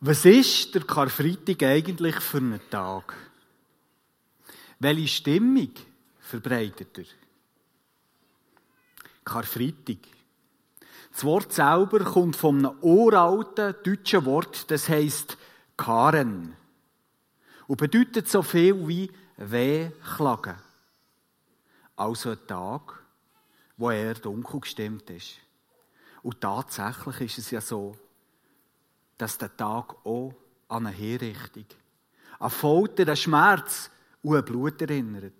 Was ist der Karfreitag eigentlich für einen Tag? Welche Stimmung verbreitet er? Karfreitag. Das Wort selber kommt von einem uralten deutschen Wort, das heißt Karen. Und bedeutet so viel wie Wehklagen. Also ein Tag, wo eher dunkel gestimmt ist. Und tatsächlich ist es ja so, dass der Tag auch an eine Hinrichtung, an Folter, an Schmerz und an Blut erinnert.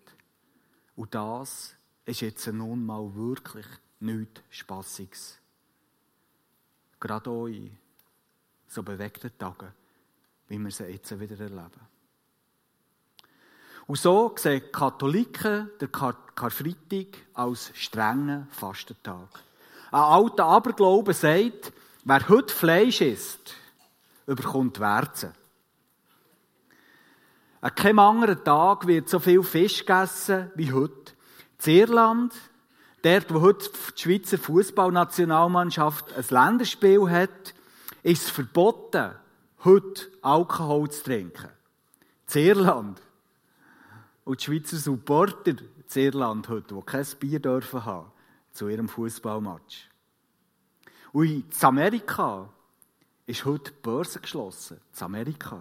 Und das ist jetzt nun mal wirklich nichts Spassiges. Gerade auch in so bewegten Tagen, wie wir sie jetzt wieder erleben. Und so sehen die Katholiken den Kar Karfreitag als strengen Fastentag. Ein alter Aberglaube sagt, wer heute Fleisch isst, überkommt Werze. An keinem anderen Tag wird so viel Fisch gegessen wie heute. In Irland, dort wo heute die Schweizer Fußballnationalmannschaft ein Länderspiel hat, ist es verboten, heute Alkohol zu trinken. In Irland. Und die Schweizer Supporter in Irland heute, die kein Bier dürfen haben, zu ihrem Fußballmatch. Und in Amerika ist heute die Börse geschlossen. In Amerika.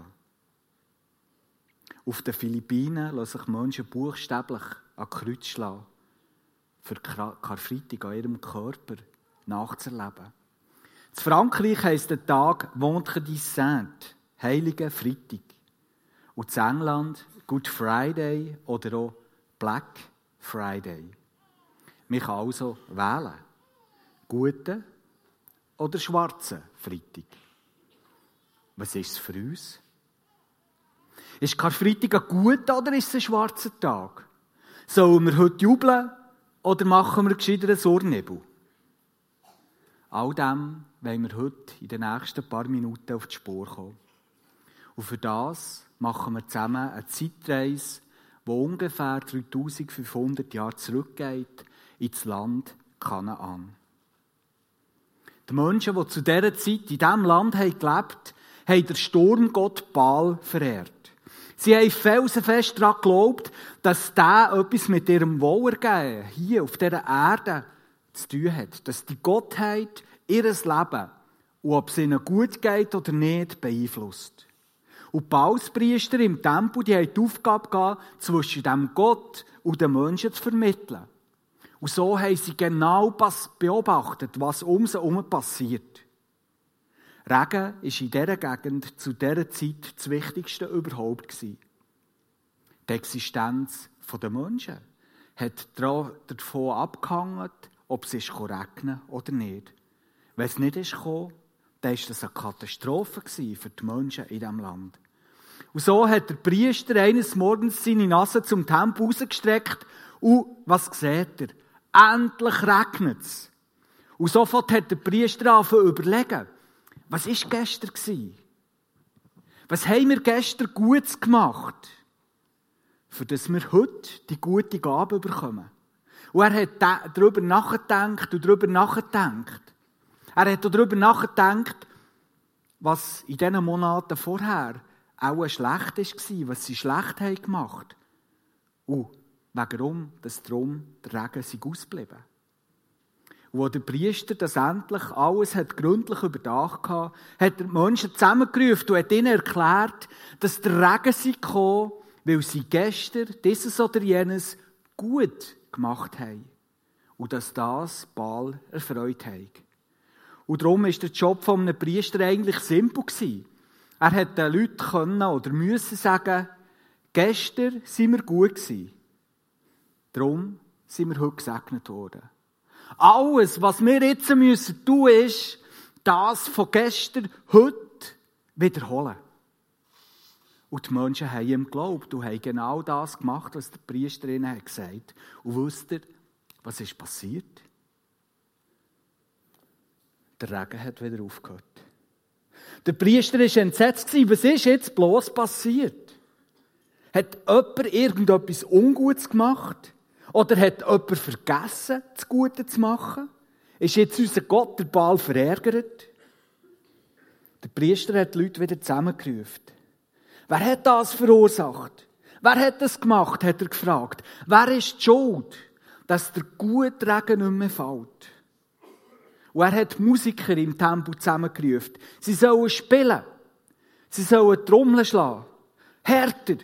Auf den Philippinen lassen sich Menschen buchstäblich an Kreuz schlagen, für Karfreitag an ihrem Körper nachzuerleben. In Frankreich heisst der Tag Vendredi Saint, Heilige Freitag. Und in England Good Friday oder auch Black Friday. Man kann also wählen. Guten oder schwarzen Freitag. Was ist es für uns? Ist Karfreitag ein guter oder ist es ein schwarzer Tag? Sollen wir heute jubeln oder machen wir gescheiter einen Sornebel? All dem wollen wir heute in den nächsten paar Minuten auf die Spur kommen. Und für das machen wir zusammen eine Zeitreise, die ungefähr 3500 Jahre zurückgeht ins Land Kanaan. Die Menschen, die zu dieser Zeit in diesem Land gelebt haben, haben den Sturmgott Baal verehrt. Sie haben felsenfest daran geglaubt, dass der etwas mit ihrem Wohlergehen hier auf dieser Erde zu tun hat. Dass die Gottheit ihres Leben und ob es ihnen gut geht oder nicht, beeinflusst. Und die Paulspriester im Tempel, die haben die Aufgabe gehabt, zwischen dem Gott und den Menschen zu vermitteln. Und so haben sie genau beobachtet, was um sie herum passiert. Regen war in dieser Gegend zu dieser Zeit das Wichtigste überhaupt. Die Existenz der Menschen hat davon abgehangen, ob es regnen oder nicht. Wenn es nicht ist gekommen, dann war das eine Katastrophe für die Menschen in diesem Land. Und so hat der Priester eines Morgens seine Nase zum Tempel rausgestreckt und was sieht er? Endlich regnet es. Und sofort hat der Priester angefangen zu überlegen, was war gestern? Was haben wir gestern Gutes gemacht, für das wir heute die gute Gabe bekommen? Und er hat darüber nachgedacht und darüber nachgedacht. Er hat darüber nachgedacht, was in diesen Monaten vorher auch schlecht war, was sie schlecht haben gemacht. Und warum, dass drum der Regen sich als der Priester das endlich alles hat gründlich überdacht hat, hat er die Menschen zusammengerufen und hat ihnen erklärt, dass der Regen sie gekommen, weil sie gestern dieses oder jenes gut gemacht haben. Und dass das Baal erfreut hat. Und darum war der Job von einem Priester eigentlich simpel. Er hätte den Leuten können oder müssen sagen, gestern sind wir gut gewesen. Darum sind wir heute gesegnet worden. Alles, was wir jetzt müssen tun, ist, das von gestern heute wiederholen. Und die Menschen haben ihm geglaubt und haben genau das gemacht, was der Priester ihnen gesagt hat. Und wisst ihr, was ist passiert? Der Regen hat wieder aufgehört. Der Priester war entsetzt. Was ist jetzt bloß passiert? Hat jemand irgendetwas Ungutes gemacht? Oder hat jemand vergessen, das Gute zu machen? Ist jetzt unser Gott der Ball verärgert? Der Priester hat die Leute wieder zusammengerufen. Wer hat das verursacht? Wer hat das gemacht? hat er gefragt. Wer ist die Schuld, dass der gute Regen nicht mehr fällt? Und er hat Musiker im Tempel zusammengerufen. Sie sollen spielen. Sie sollen Trommeln schlagen. Härter.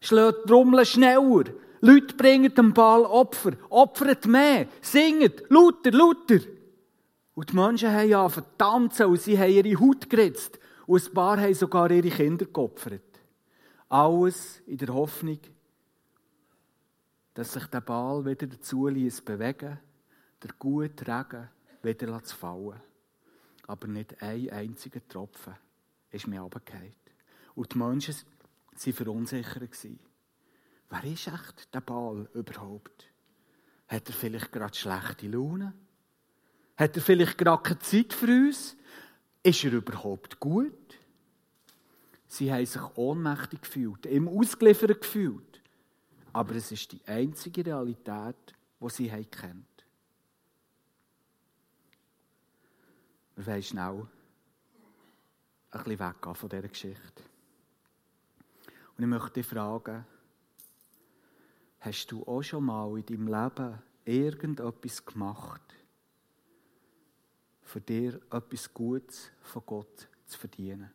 Schlägt Trommeln schneller. Leute bringen dem Ball Opfer. Opfert mehr. Singet. Lauter, lauter. Und die Menschen haben ja verdammt und sie haben ihre Haut geritzt. Und ein paar haben sogar ihre Kinder geopfert. Alles in der Hoffnung, dass sich der Ball wieder dazu ließ bewegen, der gute Regen wieder zu fallen. Aber nicht ein einziger Tropfen ist mir runtergefallen. Und die Menschen waren verunsichert. Wer ist echt der Ball überhaupt? Hat er vielleicht gerade schlechte Laune? Hat er vielleicht gerade keine Zeit für uns? Ist er überhaupt gut? Sie haben sich ohnmächtig gefühlt, im ausgeliefert gefühlt. Aber es ist die einzige Realität, die sie haben kennt. Wir wollen schnell ein bisschen weggehen von dieser Geschichte. Und ich möchte dich fragen, hast du auch schon mal in deinem Leben irgendetwas gemacht, für dir etwas Gutes von Gott zu verdienen?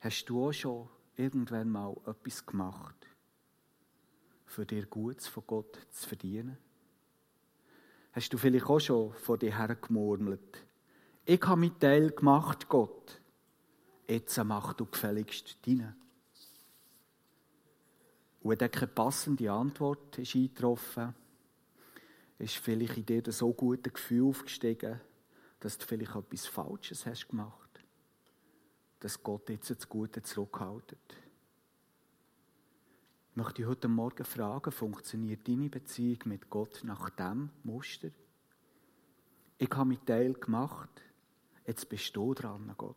Hast du auch schon irgendwann mal etwas gemacht, für dir Gutes von Gott zu verdienen? Hast du vielleicht auch schon vor dir her gemurmelt, ich habe meinen Teil gemacht, Gott. Jetzt mach du gefälligst deinen. Und wenn keine passende Antwort ist eingetroffen, ist vielleicht in dir so gute Gefühl aufgestiegen, dass du vielleicht etwas Falsches hast gemacht. Dass Gott jetzt das Gute zurückhaltet. Ich möchte dich heute Morgen fragen, funktioniert deine Beziehung mit Gott nach dem Muster? Ich habe meinen Teil gemacht, jetzt bist du dran, Gott.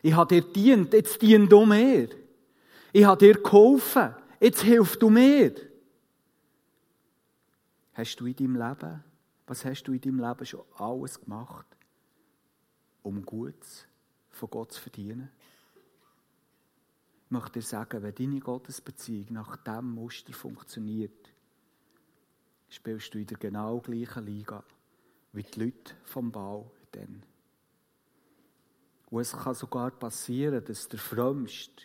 Ich habe dir dient, jetzt dien du mir. Ich habe dir geholfen, jetzt hilf du mir. Hast du in deinem Leben, was hast du in deinem Leben schon alles gemacht, um Gutes von Gott zu verdienen? Ich möchte dir sagen, wenn deine Gottesbeziehung nach diesem Muster funktioniert, spielst du in der genau gleichen Liga wie die Leute vom Bau dann. Und es kann sogar passieren, dass der Frömmste,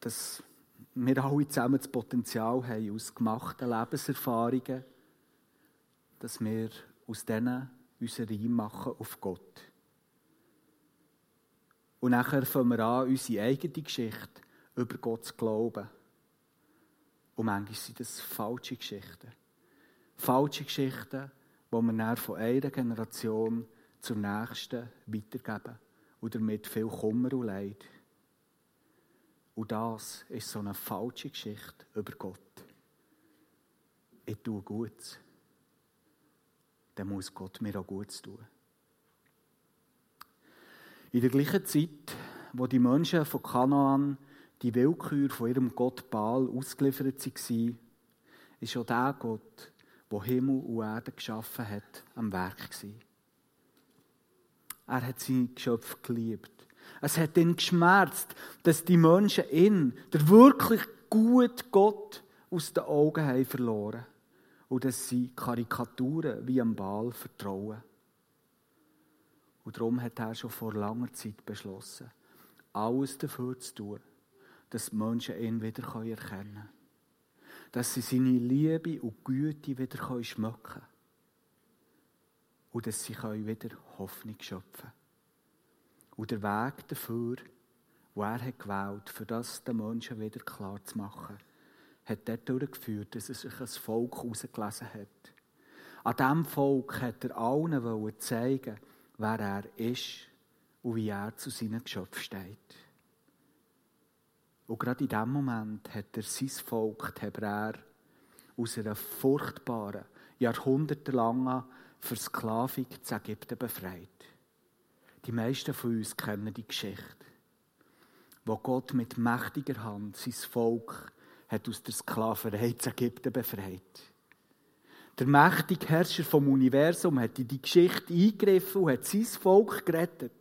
dass wir alle zusammen das Potenzial haben, aus gemachten Lebenserfahrungen, dass wir aus denen unseren Reim machen auf Gott. Und nachher fangen wir an, unsere eigene Geschichte über Gott zu glauben. Und manchmal sind das falsche Geschichten. Falsche Geschichten, die wir dann von einer Generation zur nächsten weitergeben und damit viel Kummer und Leid. Und das ist so eine falsche Geschichte über Gott. Ich tue Gutes. Dann muss Gott mir auch Gutes tun. In der gleichen Zeit, wo die Menschen von Kanaan die Willkür von ihrem Gott Baal ausgeliefert waren, ist auch der Gott, wo Himmel und Erde geschaffen hat, am Werk. Er hat sein Geschöpf geliebt. Es hat ihn geschmerzt, dass die Menschen ihn, der wirklich gute Gott, aus den Augen haben verloren und dass sie Karikaturen wie am Ball vertrauen. Und darum hat er schon vor langer Zeit beschlossen, alles dafür zu tun, dass die Menschen ihn wieder erkennen können dass sie seine Liebe und Güte wieder schmecken können. Und dass sie wieder Hoffnung schöpfen können. Und der Weg dafür, den er hat gewählt für das den Menschen wieder klar zu machen, hat dort durchgeführt, dass er sich ein Volk herausgelesen hat. An diesem Volk hat er allen zeigen wer er ist und wie er zu seinen Geschöpfen steht. Und gerade in diesem Moment hat er sein Volk, die Hebräer, aus einer furchtbaren, jahrhundertelangen Versklavung zu Ägypten befreit. Die meisten von uns kennen die Geschichte, wo Gott mit mächtiger Hand sein Volk hat aus der Sklaverei zu Ägypten befreit. Der mächtige Herrscher vom Universum hat in die Geschichte eingegriffen und hat sein Volk gerettet.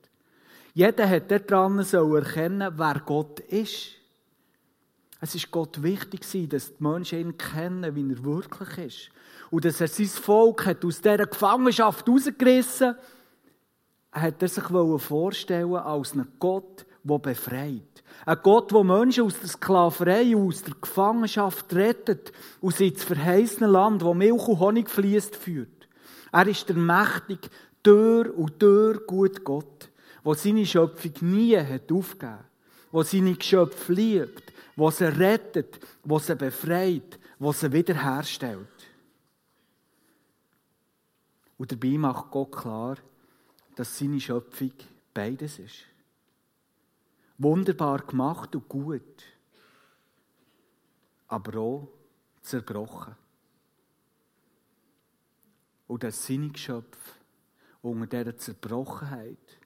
Jeder hat daran erkennen, wer Gott ist. Es ist Gott wichtig, dass die Menschen ihn kennen, wie er wirklich ist. Und dass er sein Volk hat aus dieser Gefangenschaft herausgerissen hat er sich vorstellen als einen Gott, der befreit. Ein Gott, der Menschen aus der Sklaverei, aus der Gefangenschaft rettet sie ins verheißene Land, wo Milch und Honig fließt, führt. Er ist der mächtig, Tür und Tür gut Gott, der seine Schöpfung nie hat aufgegeben, der seine Geschöpfe liebt, der sie rettet, der sie befreit, der sie wiederherstellt. Und dabei macht Gott klar, dass seine Schöpfung beides ist. Wunderbar gemacht und gut, aber auch zerbrochen. Und dass seine Geschöpfe unter dieser Zerbrochenheit,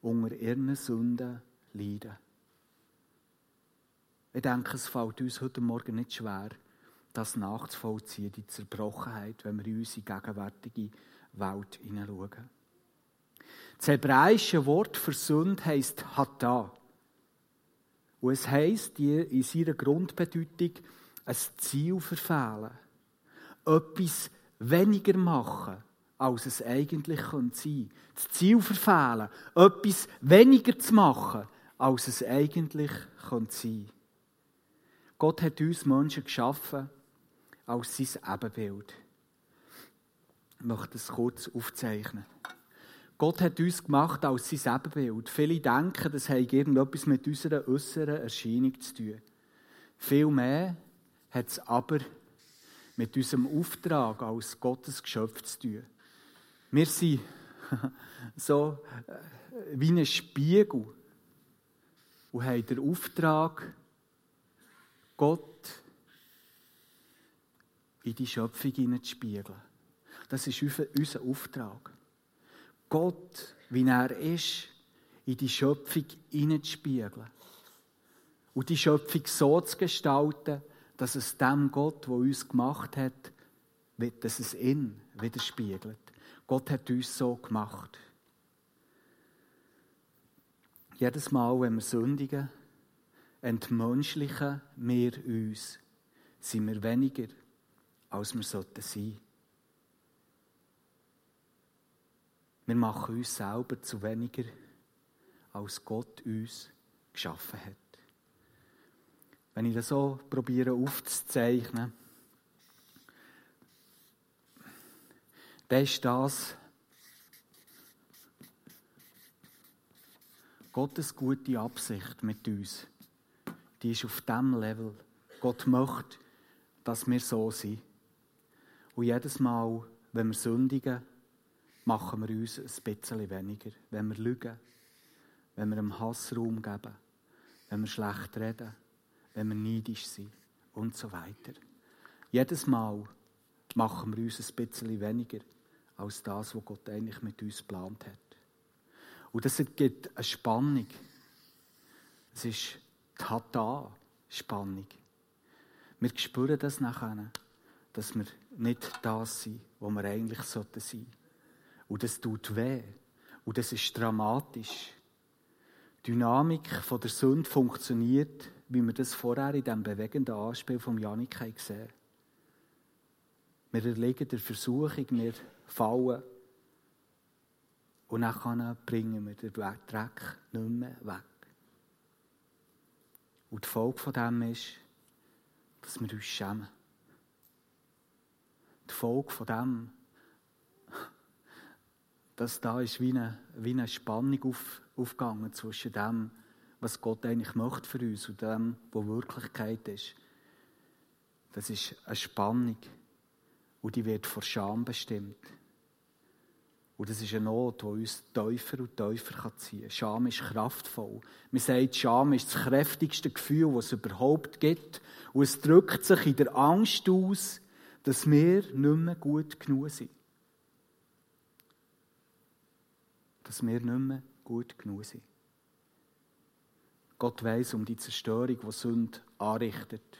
unter ihren Sünden leiden. Ich denke, es fällt uns heute Morgen nicht schwer, das nachzuvollziehen, die Zerbrochenheit, wenn wir in unsere gegenwärtige Welt hineinschauen. Das hebräische Wort für Sünde heisst Hata. Und es heisst in seiner Grundbedeutung ein Ziel verfehlen. Etwas weniger machen, als es eigentlich sein könnte. Das Ziel verfehlen. Etwas weniger zu machen, als es eigentlich sein könnte. Gott hat uns Menschen geschaffen als sein Ebenbild. Ich möchte es kurz aufzeichnen. Gott hat uns gemacht als sein Ebenbild. Viele denken, das hat irgendetwas mit unserer äußeren Erscheinung zu tun. Vielmehr hat es aber mit unserem Auftrag als Gottes Geschöpf zu tun. Wir sind so äh, wie ein Spiegel und haben den Auftrag, Gott in die Schöpfung hineinzuspiegeln. Das ist unser Auftrag. Gott, wie er ist, in die Schöpfung hineinzuspiegeln. Und die Schöpfung so zu gestalten, dass es dem Gott, der uns gemacht hat, dass es ihn widerspiegelt. Gott hat uns so gemacht. Jedes Mal, wenn wir sündigen, entmenschlichen wir uns. Sind wir weniger, als wir sollten sein. Wir machen uns selber zu weniger, als Gott uns geschaffen hat. Wenn ich das so probiere aufzuzeichnen, dann ist das Gottes gute Absicht mit uns. Die ist auf diesem Level. Gott möchte, dass wir so sind. Und jedes Mal, wenn wir sündigen, machen wir uns ein bisschen weniger. Wenn wir lügen, wenn wir einem Hass Raum geben, wenn wir schlecht reden, wenn wir neidisch sind und so weiter. Jedes Mal machen wir uns ein bisschen weniger als das, was Gott eigentlich mit uns geplant hat. Und das gibt eine Spannung. Es ist Tata-Spannung. Wir spüren das nachher, dass wir nicht das sind, wo wir eigentlich sein sollten. Und das tut weh. Und das ist dramatisch. Die Dynamik von der Sünde funktioniert, wie wir das vorher in diesem bewegenden Anspiel von Janik gesehen haben. Wir erlegen der Versuchung, wir fallen. Und dann bringen wir den Dreck nicht mehr weg. Und die Folge von dem ist, dass wir uns schämen. Die Folge von dem dass da ist wie eine, wie eine Spannung auf, aufgegangen zwischen dem, was Gott eigentlich möchte für uns und dem, was Wirklichkeit ist. Das ist eine Spannung und die wird vor Scham bestimmt. Und das ist eine Not, die uns tiefer und tiefer ziehen kann. Scham ist kraftvoll. Man sagt, Scham ist das kräftigste Gefühl, das es überhaupt gibt. Und es drückt sich in der Angst aus, dass wir nicht mehr gut genug sind. Dass wir nicht mehr gut genug sind. Gott weiß um die Zerstörung, die Sünde anrichtet,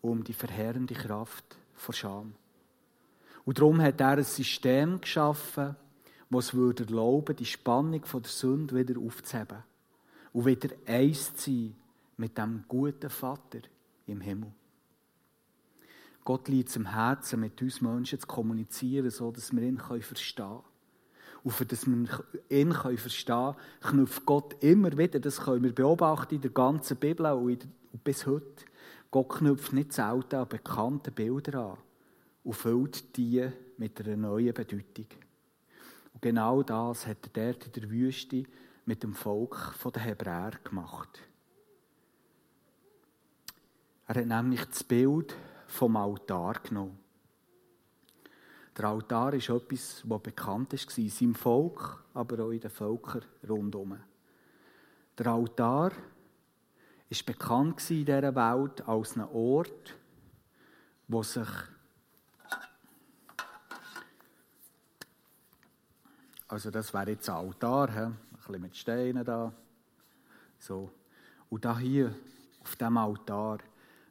um die verheerende Kraft vor Scham. Und darum hat er ein System geschaffen, das es würde erlauben, die Spannung von der Sünde wieder aufzuheben. Und wieder eins zu sein mit dem guten Vater im Himmel. Gott liegt es im Herzen, mit uns Menschen zu kommunizieren, so dass wir ihn verstehen können. Und für das wir ihn verstehen können, knüpft Gott immer wieder, das können wir beobachten in der ganzen Bibel und bis heute, Gott knüpft nicht selten an bekannte Bilder an und füllt die mit einer neuen Bedeutung. Und genau das hat er dort in der Wüste mit dem Volk der Hebräer gemacht. Er hat nämlich das Bild vom Altar genommen. Der Altar ist etwas, das bekannt war, in seinem Volk, aber auch in den Völkern rundherum. Der Altar ist bekannt in dieser Welt als ein Ort, wo sich also das wäre jetzt ein Altar, ein bisschen mit Steinen da, so. Und da hier auf dem Altar,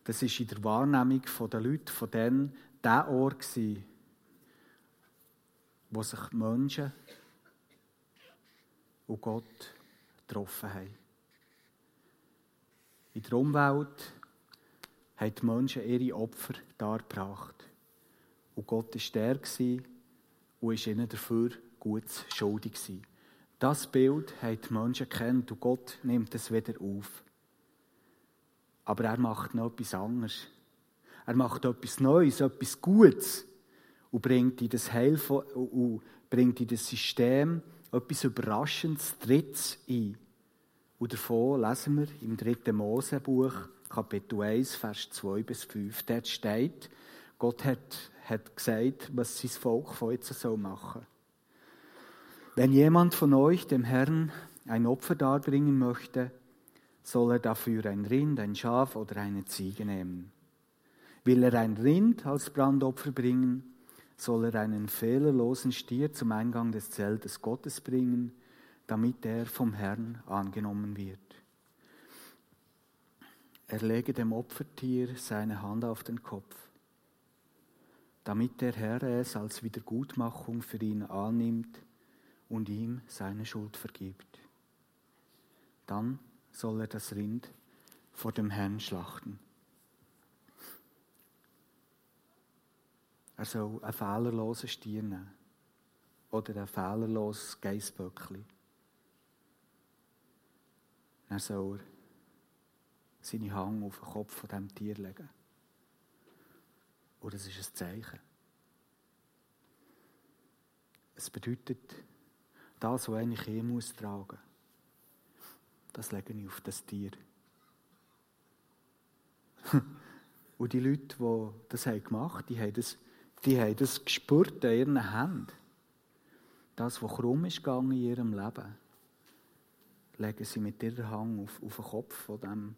das ist in der Wahrnehmung der Leute von denen der Ort gewesen, wo sich Menschen und Gott getroffen haben. In der Umwelt haben die Menschen ihre Opfer dargebracht. Und Gott war der und ist ihnen dafür gut schuldig. Das Bild haben die Menschen kennt und Gott nimmt es wieder auf. Aber er macht noch etwas anderes. Er macht etwas Neues, etwas Gutes und bringt in das Heil und bringt in das System etwas Überraschendes, Drittes ein. Und davon lesen wir im 3. Mosebuch, Kapitel 1, Vers 2 bis 5. Dort steht, Gott hat, hat gesagt, was sein Volk von jetzt soll machen Wenn jemand von euch dem Herrn ein Opfer darbringen möchte, soll er dafür ein Rind, ein Schaf oder eine Ziege nehmen. Will er ein Rind als Brandopfer bringen, soll er einen fehlerlosen Stier zum Eingang des Zeltes Gottes bringen, damit er vom Herrn angenommen wird. Er lege dem Opfertier seine Hand auf den Kopf, damit der Herr es als Wiedergutmachung für ihn annimmt und ihm seine Schuld vergibt. Dann soll er das Rind vor dem Herrn schlachten. Er soll einen fehlerlosen Stier nehmen. Oder ein fehlerloses Geissböckli. Dann soll er seine Hand auf den Kopf von diesem Tier legen. Und das ist ein Zeichen. Es bedeutet, das, was ich muss tragen das lege ich auf das Tier. Und die Leute, die das gemacht haben, die haben das die haben das gespürt an ihren Händen. Das, was krumm ist in ihrem Leben, legen sie mit ihrer Hand auf, auf den Kopf von dem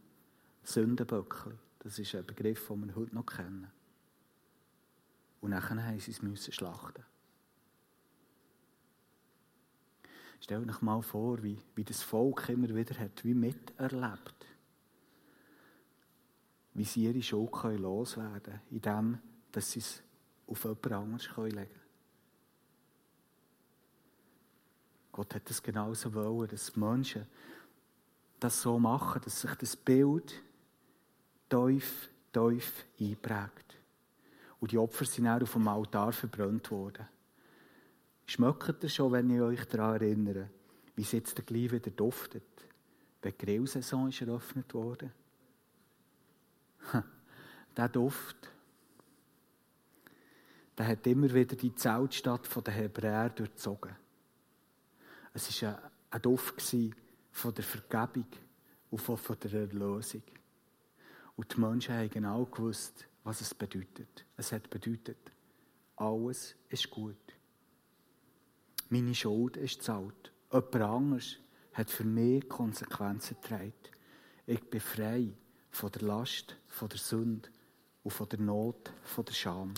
Sündenböckli. Das ist ein Begriff, den wir heute noch kennen. Und nachher haben sie es müssen schlachten. Stell euch mal vor, wie, wie das Volk immer wieder hat, wie miterlebt. Wie sie ihre Schuld loswerden können, indem sie es auf jemand anderes legen können. Gott hat es genauso wollen, dass Menschen das so machen, dass sich das Bild tief, tief einprägt. Und die Opfer sind auch auf dem Altar verbrannt worden. Schmeckt ihr schon, wenn ich euch daran erinnere, wie es jetzt gleich wieder duftet, wenn die Grillsaison ist eröffnet wurde? Der Duft, der hat immer wieder die Zeltstadt der Hebräer durchzogen. Es war ein Duft von der Vergebung und von der Erlösung. Und die Menschen haben genau gewusst, was es bedeutet. Es hat bedeutet, alles ist gut. Meine Schuld ist zahlt. Jemand anderes hat für mich Konsequenzen getragen. Ich bin frei von der Last, von der Sünde und von der Not, von der Scham.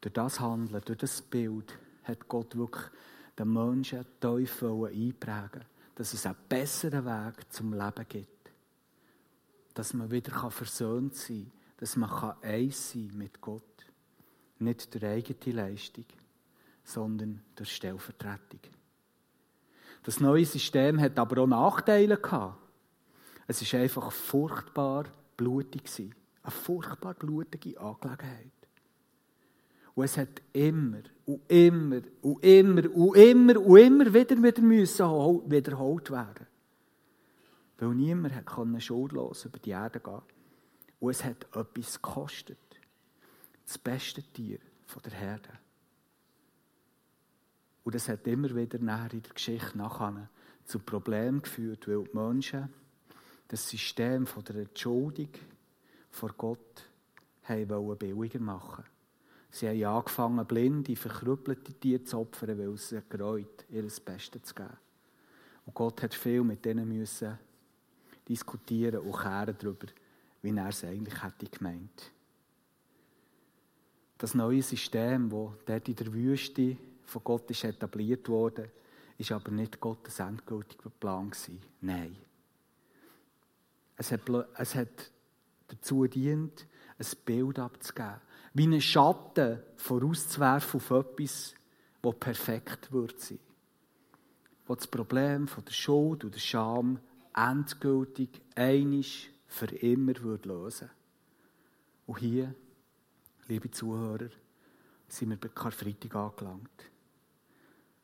Durch das Handeln, durch das Bild hat Gott wirklich den Menschen tief einprägen dass es einen besseren Weg zum Leben gibt. Dass man wieder versöhnt sein kann, dass man eins sein kann mit Gott. nicht durch eigene Leistung, sondern durch Stellvertretung. Das neue System hat aber auch Nachteile gehabt. Es ist einfach furchtbar blutig Eine furchtbar blutige Angelegenheit. Und es hat immer und immer und immer und immer und immer wieder, wieder müssen wiederholt werden. Weil niemand konnte schuldlos über die Erde gehen. Und es hat etwas gekostet. Das beste Tier der Herde. Und das hat immer wieder näher in der Geschichte nachher zu Problemen geführt, weil die Menschen das System der Entschuldigung vor Gott haben billiger machen Sie haben angefangen, blinde, verkrüppelte Tiere zu opfern, weil es sie gereut, ihr das Beste zu geben. Und Gott hat viel mit denen müssen diskutieren und kehren darüber, wie er es eigentlich hätte gemeint. Das neue System, das dort in der Wüste von Gott ist etabliert wurde, ist aber nicht Gottes endgültiger Plan. Nein. Es hat, es hat dazu dient, ein Bild abzugeben, wie einen Schatten vorauszuwerfen auf etwas, das perfekt wird sein. Wo das Problem von der Schuld und der Scham endgültig einisch für immer wird lösen. Und hier, liebe Zuhörer, sind wir bei Karfreitag angelangt.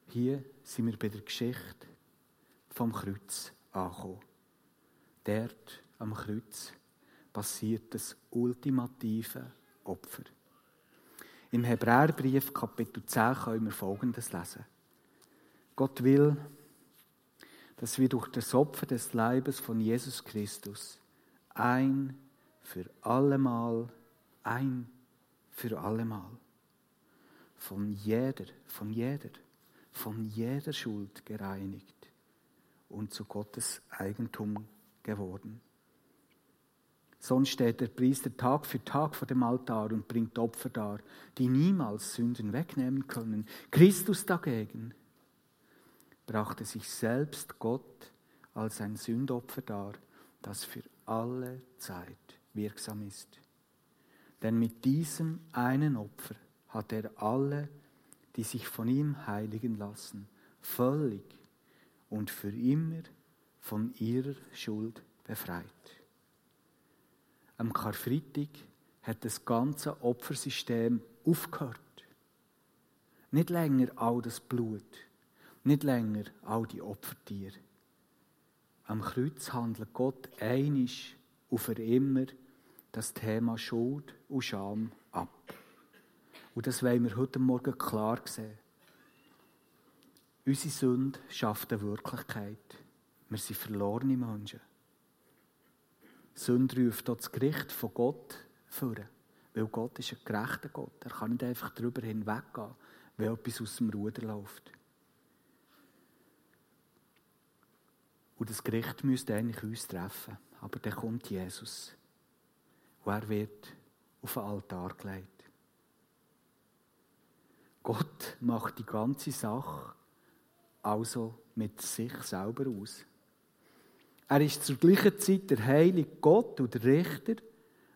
Hier sind wir bei der Geschichte vom Kreuz angekommen. Dort am Kreuz passiert das ultimative Opfer. Im Hebräerbrief Kapitel 10 können wir Folgendes lesen. Gott will, dass wir durch das Opfer des Leibes von Jesus Christus ein für allemal, ein für allemal von jeder, von jeder, von jeder Schuld gereinigt und zu Gottes Eigentum geworden. Sonst steht der Priester Tag für Tag vor dem Altar und bringt Opfer dar, die niemals Sünden wegnehmen können. Christus dagegen brachte sich selbst Gott als ein Sündopfer dar, das für alle Zeit wirksam ist. Denn mit diesem einen Opfer hat er alle, die sich von ihm heiligen lassen, völlig und für immer von ihrer Schuld befreit. Am Karfreitag hat das ganze Opfersystem aufgehört. Nicht länger all das Blut, nicht länger all die Opfertiere. Am Kreuz handelt Gott einisch und für immer das Thema Schuld und Scham ab. Und das wollen wir heute Morgen klar sehen. Unsere Sünde schafft eine Wirklichkeit. Wir sind verlorene Menschen. Sünde ruft das Gericht von Gott führen. Weil Gott ist ein gerechter Gott. Er kann nicht einfach darüber hinweggehen, wenn etwas aus dem Ruder läuft. Und das Gericht müsste eigentlich uns treffen. Aber dann kommt Jesus. Und er wird auf den Altar gelegt. Gott macht die ganze Sache also mit sich selber aus. Er ist zur gleichen Zeit der heilige Gott und der Richter,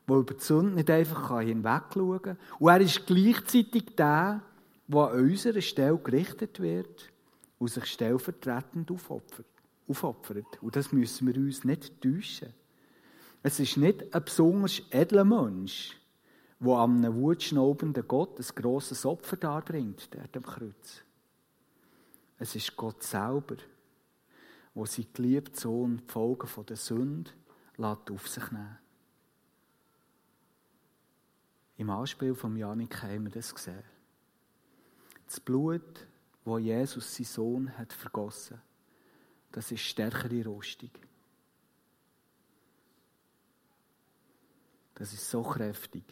der über die Sünde nicht einfach hinwegschauen kann. Und er ist gleichzeitig der, der an unserer Stelle gerichtet wird und sich stellvertretend aufopfert. aufopfert. Und das müssen wir uns nicht täuschen. Es ist nicht ein besonders edler Mensch, der an einem wutschnaubenden Gott ein grosses Opfer darbringt, der am Kreuz. Es ist Gott selber, wo sein geliebter Sohn die Folgen der Sünde auf sich nehmen Im Anspiel von Janik haben wir das gesehen. Das Blut, wo Jesus sein Sohn hat vergossen, das ist stärkere Rüstung. Das ist so kräftig,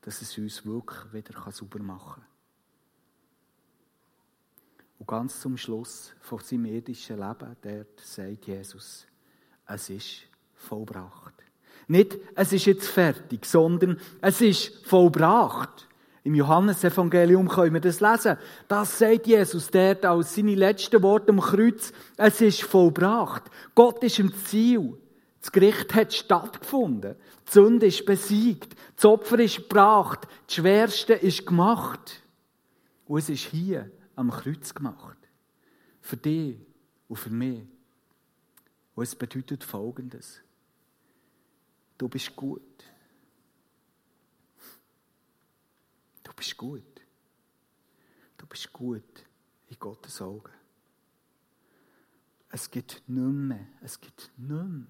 dass es uns wirklich wieder sauber machen kann. Und ganz zum Schluss von seinem irdischen Leben, dort sagt Jesus, es ist vollbracht. Nicht, es ist jetzt fertig, sondern es ist vollbracht. Im Johannesevangelium können wir das lesen. Das sagt Jesus dort als seine letzten Worte am Kreuz. Es ist vollbracht. Gott ist im Ziel. Das Gericht hat stattgefunden. Die Sünde ist besiegt. Das Opfer ist gebracht. Das Schwerste ist gemacht. Und es ist hier am Kreuz gemacht. Für dich und für mich. Und es bedeutet Folgendes. Du bist gut. Du bist gut. Du bist gut in Gottes Augen. Es gibt nichts mehr. Es gibt nichts mehr,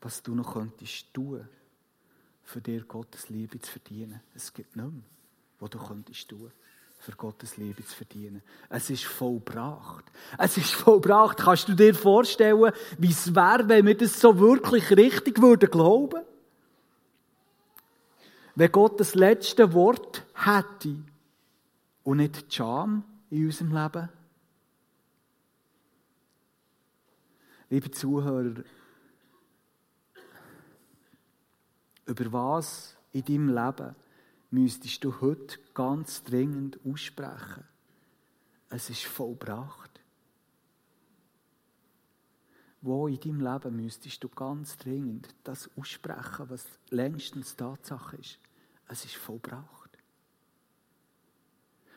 was du noch könntest tun, für dir Gottes Liebe zu verdienen. Es gibt nichts mehr, was du könntest tun für Gottes Liebe zu verdienen. Es ist vollbracht. Es ist vollbracht. Kannst du dir vorstellen, wie es wäre, wenn wir das so wirklich richtig würden glauben? Wenn Gott das letzte Wort hätte und nicht die Scham in unserem Leben? Liebe Zuhörer, über was in deinem Leben müsstest du heute ganz dringend aussprechen. Es ist vollbracht. Wo in deinem Leben müsstest du ganz dringend das aussprechen, was längstens Tatsache ist. Es ist vollbracht.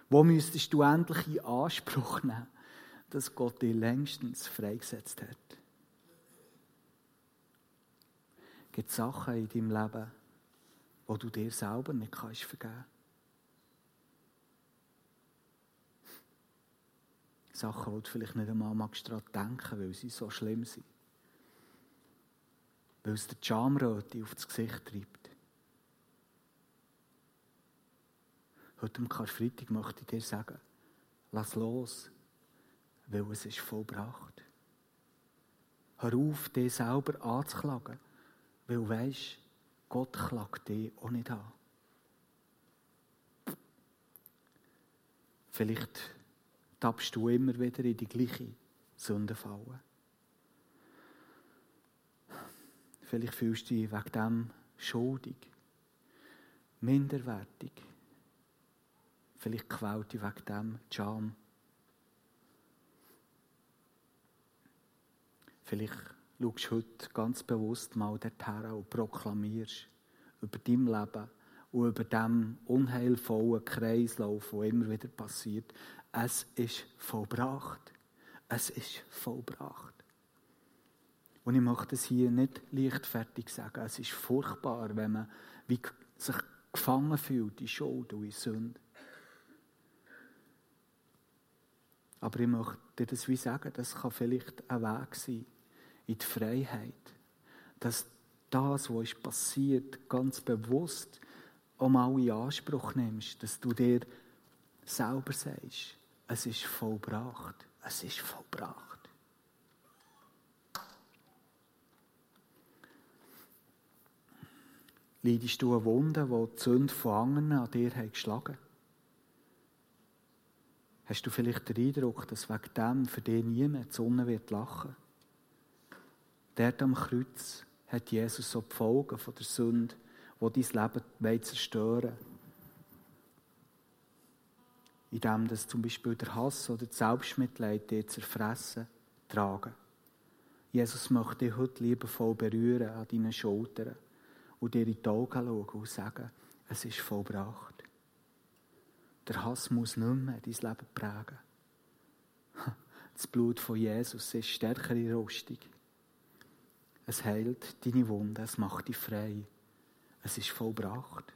Wo müsstest du endlich in Anspruch nehmen, dass Gott dich längstens freigesetzt hat? Gibt es Sachen in deinem Leben, wo du dir selber nicht kannst vergeben Sachen, wo du vielleicht nicht einmal magst daran denken, weil sie so schlimm sind. Weil es der Schamröte auf das Gesicht treibt. Heute am Karfreitag möchte ich dir sagen, lass los, weil es ist vollbracht. Hör auf, dich selber anzuklagen, weil du weisst, Gott klagt dich auch nicht an. Vielleicht tappst du immer wieder in die gleiche Sündenfalle. Vielleicht fühlst du dich wegen dem schuldig, minderwertig. Vielleicht quält dich wegen dem Scham. Vielleicht schaust heute ganz bewusst mal dorthin und proklamierst über dein Leben und über dem unheilvollen Kreislauf, der immer wieder passiert. Es ist vollbracht. Es ist vollbracht. Und ich möchte es hier nicht leichtfertig sagen. Es ist furchtbar, wenn man wie sich gefangen fühlt in Schuld und in Sünde. Aber ich möchte dir das wie sagen, das kann vielleicht ein Weg sein, in die Freiheit. Dass das, was ist passiert, ganz bewusst alle in Anspruch nimmst, dass du dir selber sagst, es ist vollbracht. Es ist vollbracht. Leidest du eine Wunde, die die Sünde von anderen an dir geschlagen hat? Hast du vielleicht den Eindruck, dass wegen dem für dich niemand die Sonne wird lachen Dort am Kreuz hat Jesus so die Folgen von der Sünde, die dein Leben zerstören wollen. Indem das zum Beispiel der Hass oder das Selbstmitleid dir zerfressen, tragen. Jesus möchte dich heute liebevoll berühren an deinen Schultern und dir in die Augen schauen und sagen, es ist vollbracht. Der Hass muss nicht mehr dein Leben prägen. Das Blut von Jesus ist stärkere Rüstung. Es heilt deine Wunde, es macht dich frei. Es ist vollbracht.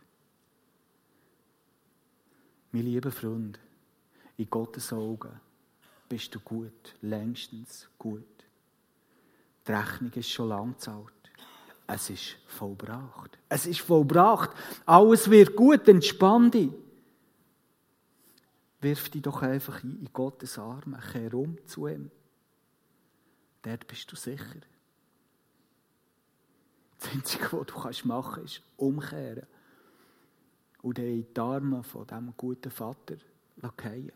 Mein lieber Freund, in Gottes Augen bist du gut, längstens gut. Die Rechnung ist schon lang gezahlt. Es ist vollbracht. Es ist vollbracht. Alles wird gut, entspann dich. Wirf dich doch einfach in Gottes Arme, kehr um zu ihm. Dort bist du sicher. Das Einzige, was du machen kannst, ist umkehren und in die Arme von diesem guten Vater fallen.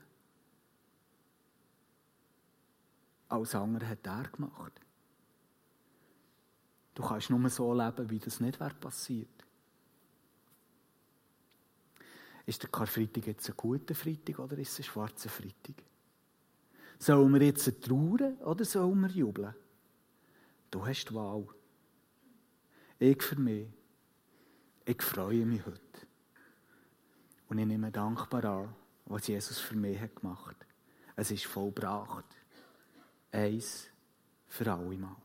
Alles andere hat er gemacht. Du kannst nur so leben, wie das nicht wäre passiert. Ist der Karfreitag jetzt ein guter Freitag oder ist es ein schwarzer Freitag? Sollen wir jetzt trauern oder sollen wir jubeln? Du hast die Wahl. Ich für mich. Ich freue mich heute. Und ich nehme dankbar an, was Jesus für mich hat gemacht hat. Es ist vollbracht. Eins für alle Mal.